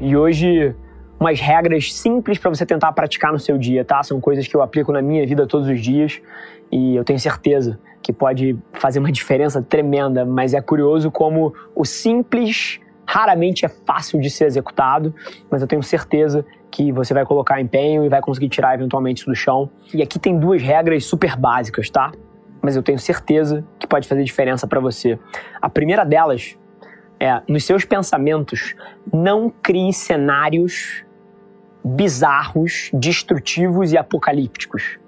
E hoje, umas regras simples para você tentar praticar no seu dia, tá? São coisas que eu aplico na minha vida todos os dias e eu tenho certeza que pode fazer uma diferença tremenda, mas é curioso como o simples raramente é fácil de ser executado, mas eu tenho certeza que você vai colocar empenho e vai conseguir tirar eventualmente isso do chão. E aqui tem duas regras super básicas, tá? Mas eu tenho certeza que pode fazer diferença para você. A primeira delas é, nos seus pensamentos, não crie cenários bizarros, destrutivos e apocalípticos.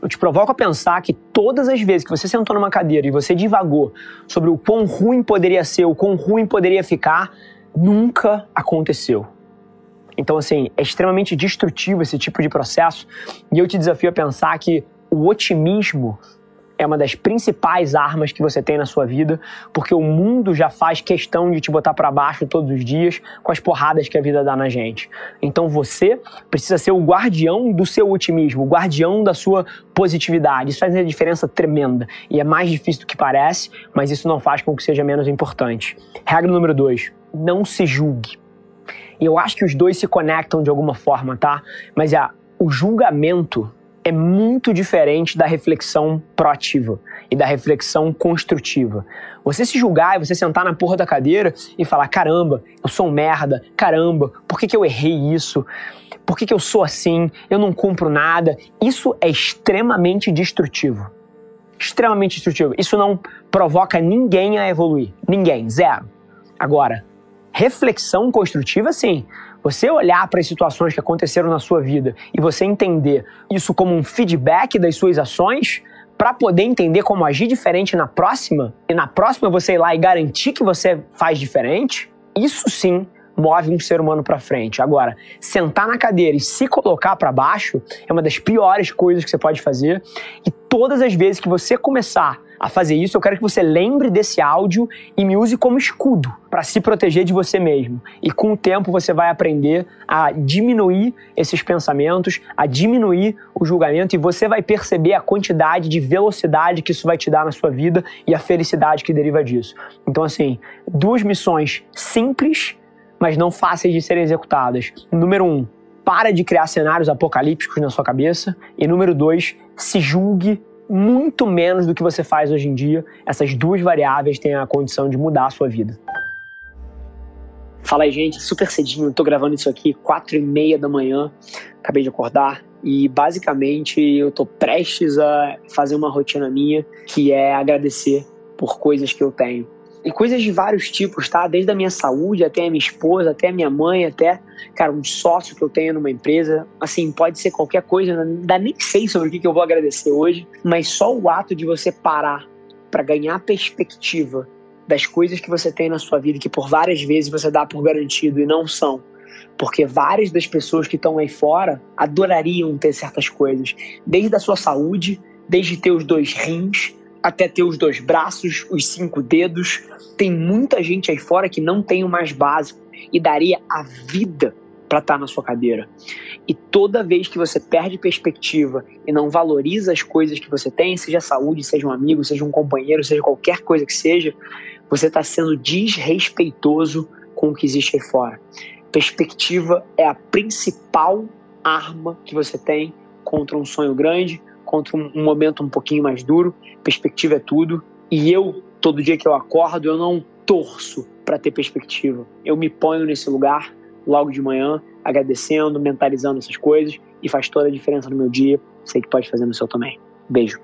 Eu te provoco a pensar que todas as vezes que você sentou numa cadeira e você divagou sobre o quão ruim poderia ser, o quão ruim poderia ficar, nunca aconteceu. Então, assim, é extremamente destrutivo esse tipo de processo e eu te desafio a pensar que o otimismo é uma das principais armas que você tem na sua vida, porque o mundo já faz questão de te botar para baixo todos os dias com as porradas que a vida dá na gente. Então você precisa ser o guardião do seu otimismo, o guardião da sua positividade. Isso faz uma diferença tremenda e é mais difícil do que parece, mas isso não faz com que seja menos importante. Regra número dois: não se julgue. Eu acho que os dois se conectam de alguma forma, tá? Mas é o julgamento é muito diferente da reflexão proativa e da reflexão construtiva. Você se julgar e você sentar na porra da cadeira e falar: caramba, eu sou um merda, caramba, por que, que eu errei isso? Por que, que eu sou assim? Eu não cumpro nada. Isso é extremamente destrutivo. Extremamente destrutivo. Isso não provoca ninguém a evoluir. Ninguém, zero. Agora, reflexão construtiva, sim. Você olhar para as situações que aconteceram na sua vida e você entender isso como um feedback das suas ações, para poder entender como agir diferente na próxima, e na próxima você ir lá e garantir que você faz diferente, isso sim move um ser humano para frente. Agora, sentar na cadeira e se colocar para baixo é uma das piores coisas que você pode fazer. E todas as vezes que você começar a fazer isso, eu quero que você lembre desse áudio e me use como escudo para se proteger de você mesmo. E com o tempo você vai aprender a diminuir esses pensamentos, a diminuir o julgamento e você vai perceber a quantidade de velocidade que isso vai te dar na sua vida e a felicidade que deriva disso. Então, assim, duas missões simples, mas não fáceis de serem executadas. Número um, para de criar cenários apocalípticos na sua cabeça. E número dois, se julgue muito menos do que você faz hoje em dia. Essas duas variáveis têm a condição de mudar a sua vida. Fala aí, gente, super cedinho, tô gravando isso aqui, quatro e meia da manhã, acabei de acordar e basicamente eu tô prestes a fazer uma rotina minha que é agradecer por coisas que eu tenho. E coisas de vários tipos, tá? Desde a minha saúde até a minha esposa, até a minha mãe, até, cara, um sócio que eu tenho numa empresa. Assim, pode ser qualquer coisa, ainda nem sei sobre o que eu vou agradecer hoje, mas só o ato de você parar para ganhar perspectiva das coisas que você tem na sua vida que por várias vezes você dá por garantido e não são. Porque várias das pessoas que estão aí fora adorariam ter certas coisas, desde a sua saúde, desde ter os dois rins, até ter os dois braços, os cinco dedos. Tem muita gente aí fora que não tem o mais básico e daria a vida para estar tá na sua cadeira. E toda vez que você perde perspectiva e não valoriza as coisas que você tem, seja saúde, seja um amigo, seja um companheiro, seja qualquer coisa que seja, você está sendo desrespeitoso com o que existe aí fora. Perspectiva é a principal arma que você tem contra um sonho grande, contra um, momento um pouquinho mais duro. Perspectiva é tudo. E eu, todo dia que eu acordo, eu não torço para ter perspectiva. Eu me ponho nesse lugar logo de manhã, agradecendo, mentalizando essas coisas e faz toda a diferença no meu dia. Sei que pode fazer no seu também. Beijo.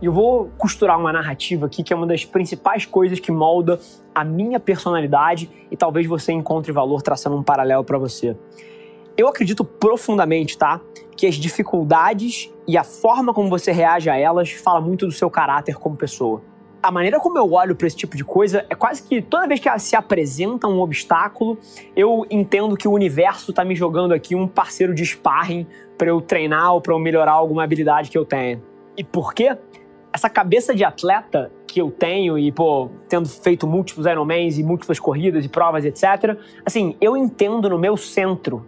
E eu vou costurar uma narrativa aqui que é uma das principais coisas que molda a minha personalidade e talvez você encontre valor traçando um paralelo para você. Eu acredito profundamente, tá? Que as dificuldades e a forma como você reage a elas fala muito do seu caráter como pessoa. A maneira como eu olho para esse tipo de coisa é quase que toda vez que se apresenta um obstáculo, eu entendo que o universo está me jogando aqui um parceiro de sparring para eu treinar ou para eu melhorar alguma habilidade que eu tenho. E por quê? essa cabeça de atleta que eu tenho e, pô, tendo feito múltiplos Ironmans e múltiplas corridas e provas, etc., assim, eu entendo no meu centro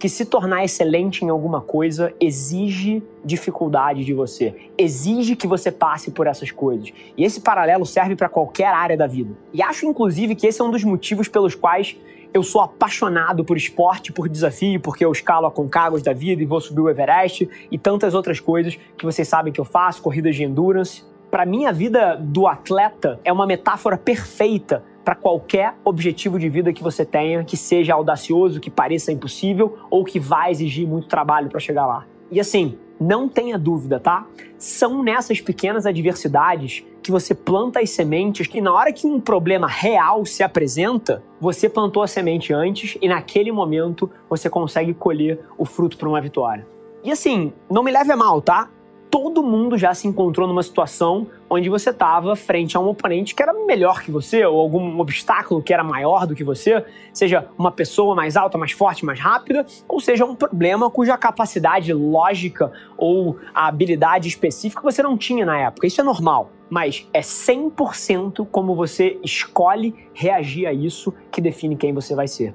que se tornar excelente em alguma coisa exige dificuldade de você, exige que você passe por essas coisas. E esse paralelo serve para qualquer área da vida. E acho, inclusive, que esse é um dos motivos pelos quais eu sou apaixonado por esporte, por desafio, porque eu escalo a Concagos da vida e vou subir o Everest e tantas outras coisas que vocês sabem que eu faço, corridas de endurance. Para mim, a vida do atleta é uma metáfora perfeita para qualquer objetivo de vida que você tenha, que seja audacioso, que pareça impossível ou que vai exigir muito trabalho para chegar lá. E assim, não tenha dúvida, tá? São nessas pequenas adversidades que você planta as sementes que na hora que um problema real se apresenta, você plantou a semente antes e naquele momento você consegue colher o fruto para uma vitória. E assim, não me leve a mal, tá? Todo mundo já se encontrou numa situação onde você estava frente a um oponente que era melhor que você, ou algum obstáculo que era maior do que você, seja uma pessoa mais alta, mais forte, mais rápida, ou seja um problema cuja capacidade lógica ou a habilidade específica você não tinha na época. Isso é normal, mas é 100% como você escolhe reagir a isso que define quem você vai ser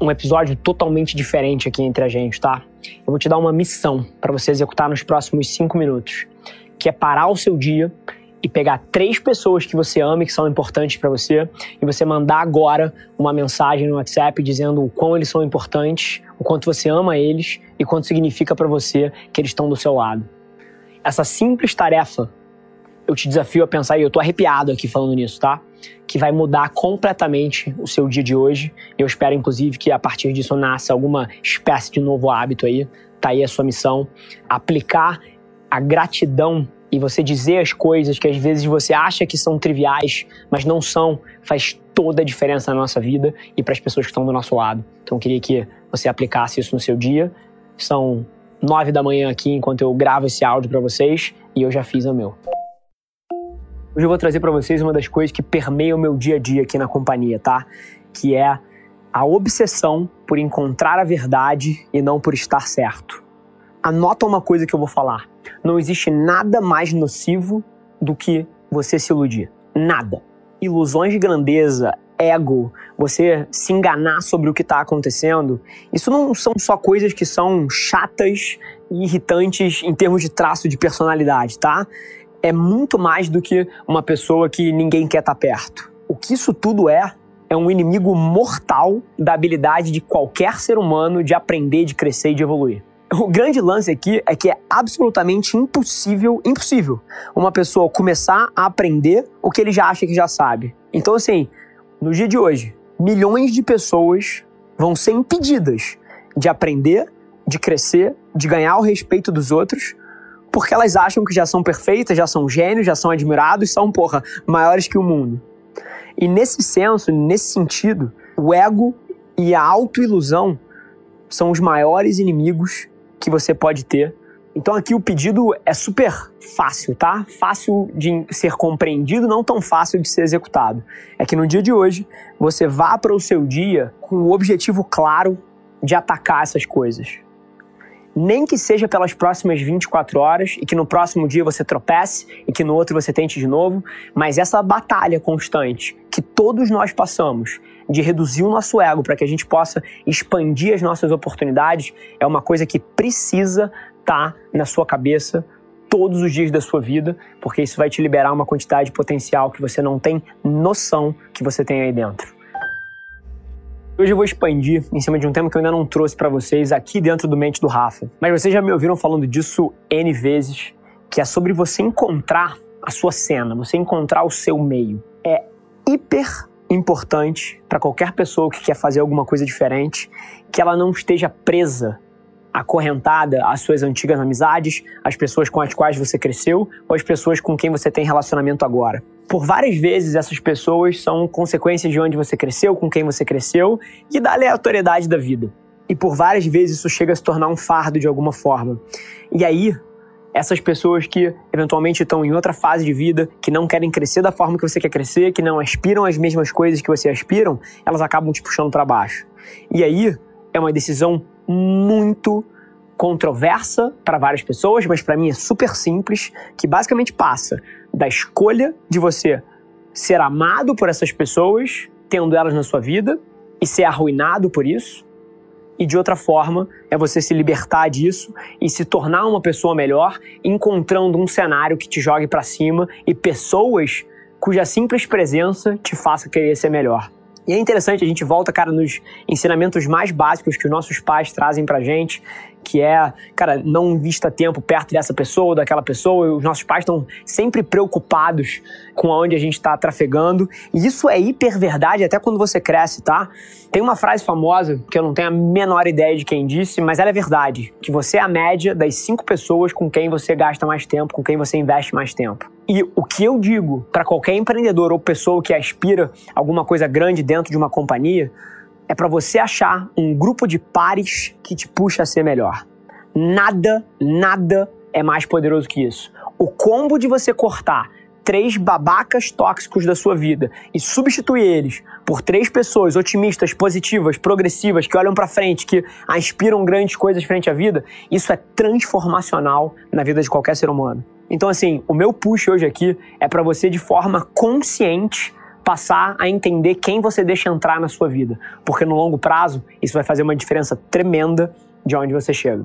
um episódio totalmente diferente aqui entre a gente, tá? Eu vou te dar uma missão para você executar nos próximos cinco minutos, que é parar o seu dia e pegar três pessoas que você ama e que são importantes para você e você mandar agora uma mensagem no WhatsApp dizendo o quão eles são importantes, o quanto você ama eles e quanto significa para você que eles estão do seu lado. Essa simples tarefa, eu te desafio a pensar e eu tô arrepiado aqui falando nisso, tá? Que vai mudar completamente o seu dia de hoje. Eu espero, inclusive, que a partir disso nasça alguma espécie de novo hábito aí. Tá aí a sua missão. Aplicar a gratidão e você dizer as coisas que às vezes você acha que são triviais, mas não são, faz toda a diferença na nossa vida e para as pessoas que estão do nosso lado. Então, eu queria que você aplicasse isso no seu dia. São nove da manhã aqui enquanto eu gravo esse áudio para vocês e eu já fiz o meu. Hoje eu vou trazer para vocês uma das coisas que permeia o meu dia a dia aqui na companhia, tá? Que é a obsessão por encontrar a verdade e não por estar certo. Anota uma coisa que eu vou falar. Não existe nada mais nocivo do que você se iludir. Nada. Ilusões de grandeza, ego, você se enganar sobre o que está acontecendo, isso não são só coisas que são chatas e irritantes em termos de traço de personalidade, tá? É muito mais do que uma pessoa que ninguém quer estar tá perto. O que isso tudo é, é um inimigo mortal da habilidade de qualquer ser humano de aprender, de crescer e de evoluir. O grande lance aqui é que é absolutamente impossível, impossível, uma pessoa começar a aprender o que ele já acha que já sabe. Então, assim, no dia de hoje, milhões de pessoas vão ser impedidas de aprender, de crescer, de ganhar o respeito dos outros, porque elas acham que já são perfeitas, já são gênios, já são admirados, são, porra, maiores que o mundo. E nesse senso, nesse sentido, o ego e a autoilusão são os maiores inimigos que você pode ter. Então aqui o pedido é super fácil, tá? Fácil de ser compreendido, não tão fácil de ser executado. É que no dia de hoje você vá para o seu dia com o objetivo claro de atacar essas coisas nem que seja pelas próximas 24 horas e que no próximo dia você tropece e que no outro você tente de novo, mas essa batalha constante que todos nós passamos de reduzir o nosso ego para que a gente possa expandir as nossas oportunidades é uma coisa que precisa estar tá na sua cabeça todos os dias da sua vida, porque isso vai te liberar uma quantidade de potencial que você não tem noção que você tem aí dentro. Hoje eu vou expandir em cima de um tema que eu ainda não trouxe para vocês aqui dentro do Mente do Rafa. Mas vocês já me ouviram falando disso N vezes, que é sobre você encontrar a sua cena, você encontrar o seu meio. É hiper importante para qualquer pessoa que quer fazer alguma coisa diferente que ela não esteja presa, acorrentada às suas antigas amizades, às pessoas com as quais você cresceu ou às pessoas com quem você tem relacionamento agora. Por várias vezes, essas pessoas são consequências de onde você cresceu, com quem você cresceu e da aleatoriedade da vida. E por várias vezes isso chega a se tornar um fardo de alguma forma. E aí, essas pessoas que eventualmente estão em outra fase de vida, que não querem crescer da forma que você quer crescer, que não aspiram às mesmas coisas que você aspiram, elas acabam te puxando para baixo. E aí é uma decisão muito controversa para várias pessoas, mas para mim é super simples, que basicamente passa da escolha de você ser amado por essas pessoas, tendo elas na sua vida, e ser arruinado por isso, e de outra forma é você se libertar disso e se tornar uma pessoa melhor, encontrando um cenário que te jogue para cima e pessoas cuja simples presença te faça querer ser melhor. E é interessante, a gente volta, cara, nos ensinamentos mais básicos que os nossos pais trazem pra gente, que é, cara, não invista tempo perto dessa pessoa ou daquela pessoa. Os nossos pais estão sempre preocupados com aonde a gente está trafegando. E isso é hiper verdade até quando você cresce, tá? Tem uma frase famosa que eu não tenho a menor ideia de quem disse, mas ela é verdade: que você é a média das cinco pessoas com quem você gasta mais tempo, com quem você investe mais tempo. E o que eu digo para qualquer empreendedor ou pessoa que aspira alguma coisa grande dentro de uma companhia é para você achar um grupo de pares que te puxa a ser melhor. Nada, nada é mais poderoso que isso. O combo de você cortar três babacas tóxicos da sua vida e substituir eles por três pessoas otimistas, positivas, progressivas, que olham para frente, que aspiram grandes coisas frente à vida, isso é transformacional na vida de qualquer ser humano. Então, assim, o meu push hoje aqui é para você, de forma consciente, passar a entender quem você deixa entrar na sua vida. Porque no longo prazo, isso vai fazer uma diferença tremenda de onde você chega.